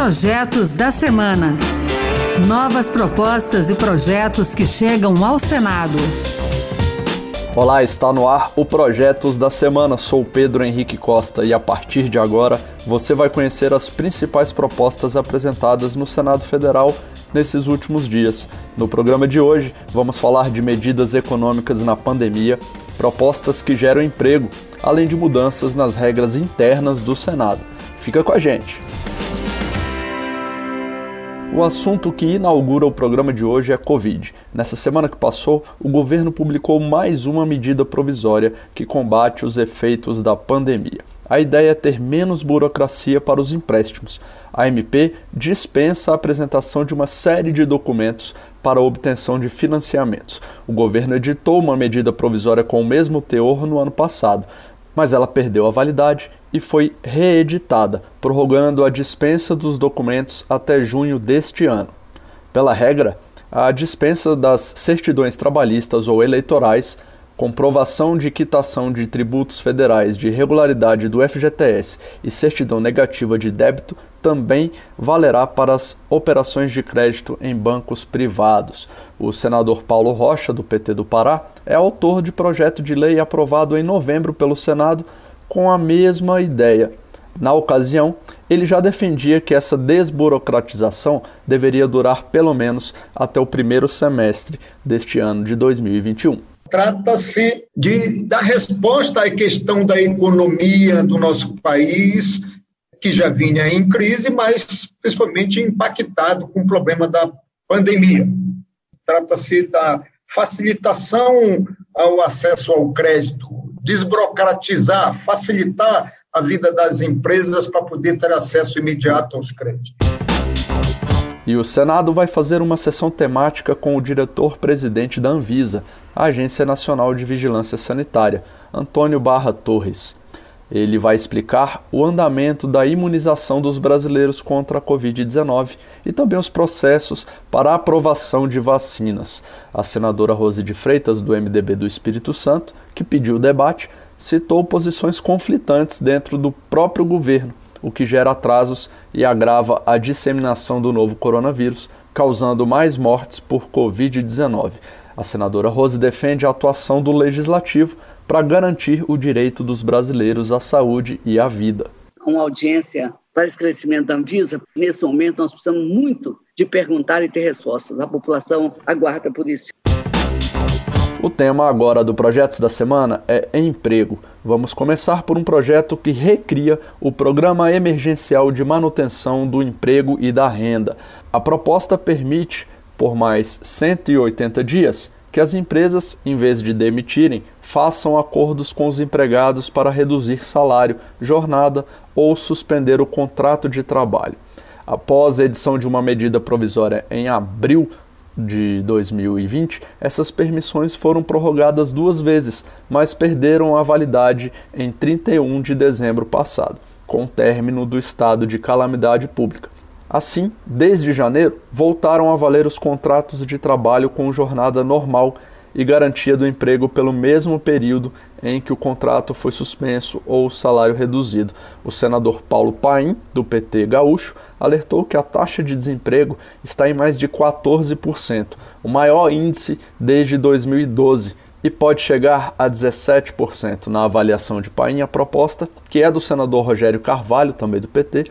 Projetos da Semana. Novas propostas e projetos que chegam ao Senado. Olá, está no ar o Projetos da Semana. Sou Pedro Henrique Costa e a partir de agora você vai conhecer as principais propostas apresentadas no Senado Federal nesses últimos dias. No programa de hoje, vamos falar de medidas econômicas na pandemia, propostas que geram emprego, além de mudanças nas regras internas do Senado. Fica com a gente! O assunto que inaugura o programa de hoje é a Covid. Nessa semana que passou, o governo publicou mais uma medida provisória que combate os efeitos da pandemia. A ideia é ter menos burocracia para os empréstimos. A MP dispensa a apresentação de uma série de documentos para a obtenção de financiamentos. O governo editou uma medida provisória com o mesmo teor no ano passado, mas ela perdeu a validade e foi reeditada, prorrogando a dispensa dos documentos até junho deste ano. Pela regra, a dispensa das certidões trabalhistas ou eleitorais, comprovação de quitação de tributos federais de regularidade do FGTS e certidão negativa de débito também valerá para as operações de crédito em bancos privados. O senador Paulo Rocha, do PT do Pará, é autor de projeto de lei aprovado em novembro pelo Senado com a mesma ideia. Na ocasião, ele já defendia que essa desburocratização deveria durar pelo menos até o primeiro semestre deste ano de 2021. Trata-se de dar resposta à questão da economia do nosso país, que já vinha em crise, mas principalmente impactado com o problema da pandemia. Trata-se da facilitação ao acesso ao crédito, desburocratizar, facilitar a vida das empresas para poder ter acesso imediato aos créditos. E o Senado vai fazer uma sessão temática com o diretor-presidente da Anvisa, a Agência Nacional de Vigilância Sanitária, Antônio Barra Torres. Ele vai explicar o andamento da imunização dos brasileiros contra a Covid-19 e também os processos para a aprovação de vacinas. A senadora Rose de Freitas, do MDB do Espírito Santo, que pediu o debate, citou posições conflitantes dentro do próprio governo, o que gera atrasos e agrava a disseminação do novo coronavírus, causando mais mortes por Covid-19. A senadora Rose defende a atuação do legislativo para garantir o direito dos brasileiros à saúde e à vida. Uma audiência para esclarecimento da Anvisa, nesse momento nós precisamos muito de perguntar e ter respostas. A população aguarda por isso. O tema agora do Projetos da Semana é emprego. Vamos começar por um projeto que recria o Programa Emergencial de Manutenção do Emprego e da Renda. A proposta permite, por mais 180 dias, que as empresas, em vez de demitirem, façam acordos com os empregados para reduzir salário, jornada ou suspender o contrato de trabalho. Após a edição de uma medida provisória em abril de 2020, essas permissões foram prorrogadas duas vezes, mas perderam a validade em 31 de dezembro passado, com o término do estado de calamidade pública. Assim, desde janeiro, voltaram a valer os contratos de trabalho com jornada normal e garantia do emprego pelo mesmo período em que o contrato foi suspenso ou o salário reduzido. O senador Paulo Paim, do PT Gaúcho, alertou que a taxa de desemprego está em mais de 14%, o maior índice desde 2012 e pode chegar a 17%. Na avaliação de Paim, a proposta, que é do senador Rogério Carvalho, também do PT,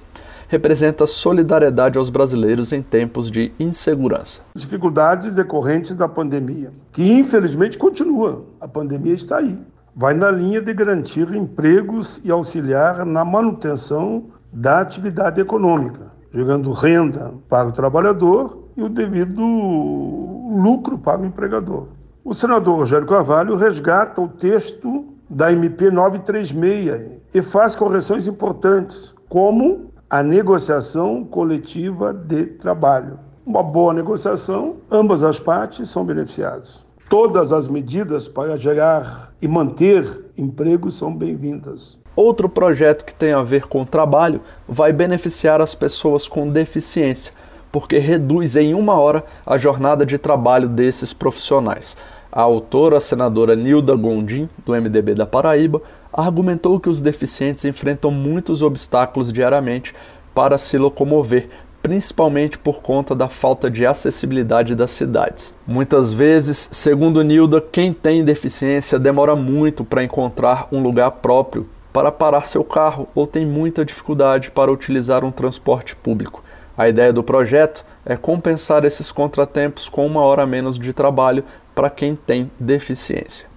representa solidariedade aos brasileiros em tempos de insegurança. Dificuldades decorrentes da pandemia, que infelizmente continua. A pandemia está aí. Vai na linha de garantir empregos e auxiliar na manutenção da atividade econômica, gerando renda para o trabalhador e o devido lucro para o empregador. O senador Rogério Carvalho resgata o texto da MP 936 e faz correções importantes, como a negociação coletiva de trabalho. Uma boa negociação, ambas as partes são beneficiadas. Todas as medidas para gerar e manter empregos são bem-vindas. Outro projeto que tem a ver com o trabalho vai beneficiar as pessoas com deficiência, porque reduz em uma hora a jornada de trabalho desses profissionais. A autora, a senadora Nilda Gondim, do MDB da Paraíba, argumentou que os deficientes enfrentam muitos obstáculos diariamente para se locomover, principalmente por conta da falta de acessibilidade das cidades. Muitas vezes, segundo Nilda, quem tem deficiência demora muito para encontrar um lugar próprio para parar seu carro ou tem muita dificuldade para utilizar um transporte público. A ideia do projeto é compensar esses contratempos com uma hora menos de trabalho para quem tem deficiência.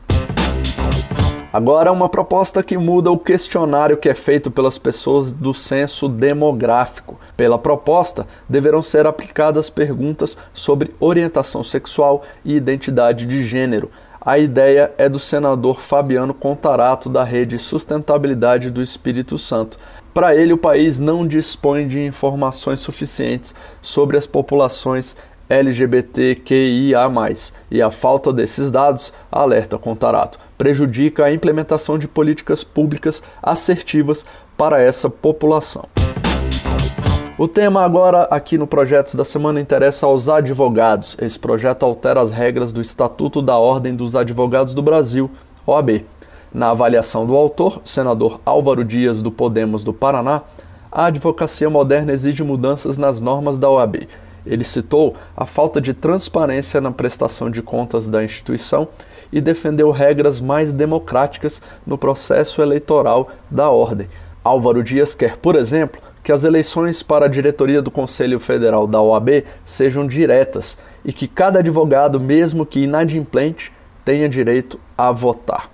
Agora, uma proposta que muda o questionário que é feito pelas pessoas do censo demográfico. Pela proposta, deverão ser aplicadas perguntas sobre orientação sexual e identidade de gênero. A ideia é do senador Fabiano Contarato, da Rede Sustentabilidade do Espírito Santo. Para ele, o país não dispõe de informações suficientes sobre as populações LGBTQIA, e a falta desses dados, alerta Contarato, prejudica a implementação de políticas públicas assertivas para essa população. O tema agora aqui no Projetos da Semana interessa aos advogados. Esse projeto altera as regras do Estatuto da Ordem dos Advogados do Brasil, OAB. Na avaliação do autor, senador Álvaro Dias do Podemos do Paraná, a advocacia moderna exige mudanças nas normas da OAB ele citou a falta de transparência na prestação de contas da instituição e defendeu regras mais democráticas no processo eleitoral da ordem. Álvaro Dias quer, por exemplo, que as eleições para a diretoria do Conselho Federal da OAB sejam diretas e que cada advogado, mesmo que inadimplente, tenha direito a votar.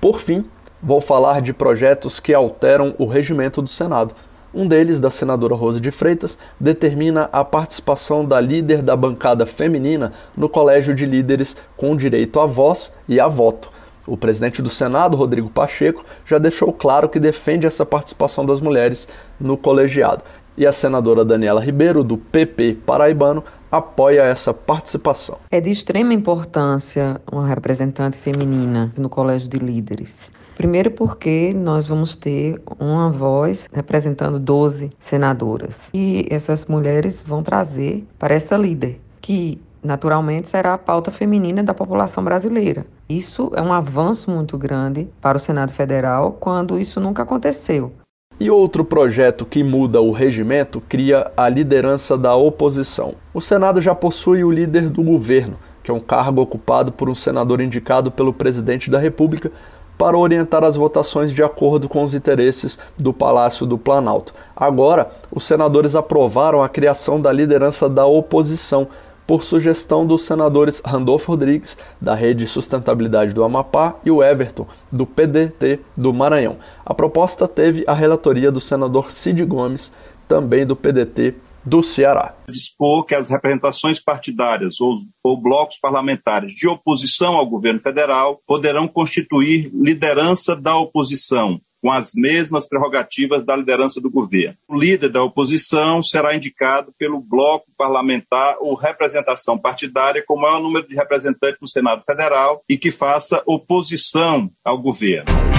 Por fim, vou falar de projetos que alteram o regimento do Senado. Um deles, da senadora Rose de Freitas, determina a participação da líder da bancada feminina no colégio de líderes com direito à voz e a voto. O presidente do Senado, Rodrigo Pacheco, já deixou claro que defende essa participação das mulheres no colegiado. E a senadora Daniela Ribeiro, do PP paraibano, apoia essa participação. É de extrema importância uma representante feminina no colégio de líderes. Primeiro, porque nós vamos ter uma voz representando 12 senadoras. E essas mulheres vão trazer para essa líder, que naturalmente será a pauta feminina da população brasileira. Isso é um avanço muito grande para o Senado Federal, quando isso nunca aconteceu. E outro projeto que muda o regimento cria a liderança da oposição. O Senado já possui o líder do governo, que é um cargo ocupado por um senador indicado pelo presidente da República para orientar as votações de acordo com os interesses do Palácio do Planalto. Agora, os senadores aprovaram a criação da liderança da oposição, por sugestão dos senadores Randolfo Rodrigues, da Rede Sustentabilidade do Amapá, e o Everton, do PDT do Maranhão. A proposta teve a relatoria do senador Cid Gomes, também do PDT do Ceará. Dispor que as representações partidárias ou, ou, blocos parlamentares de oposição ao governo federal poderão constituir liderança da oposição, com as mesmas prerrogativas da liderança do governo. O líder da oposição será indicado pelo bloco parlamentar ou representação partidária com maior número de representantes no Senado Federal e que faça oposição ao governo.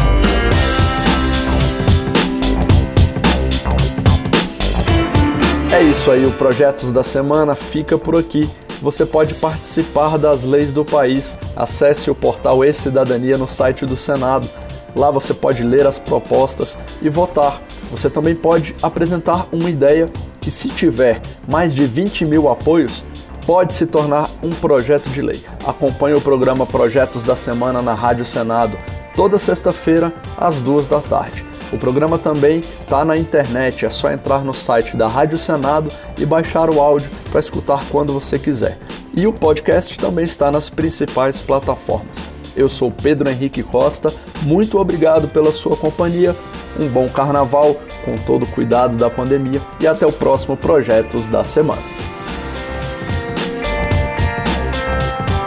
É isso aí, o Projetos da Semana fica por aqui. Você pode participar das leis do país. Acesse o portal E-Cidadania no site do Senado. Lá você pode ler as propostas e votar. Você também pode apresentar uma ideia que, se tiver mais de 20 mil apoios, pode se tornar um projeto de lei. Acompanhe o programa Projetos da Semana na Rádio Senado, toda sexta-feira, às duas da tarde. O programa também está na internet, é só entrar no site da Rádio Senado e baixar o áudio para escutar quando você quiser. E o podcast também está nas principais plataformas. Eu sou Pedro Henrique Costa, muito obrigado pela sua companhia, um bom carnaval com todo o cuidado da pandemia e até o próximo Projetos da Semana.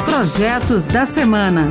Projetos da Semana.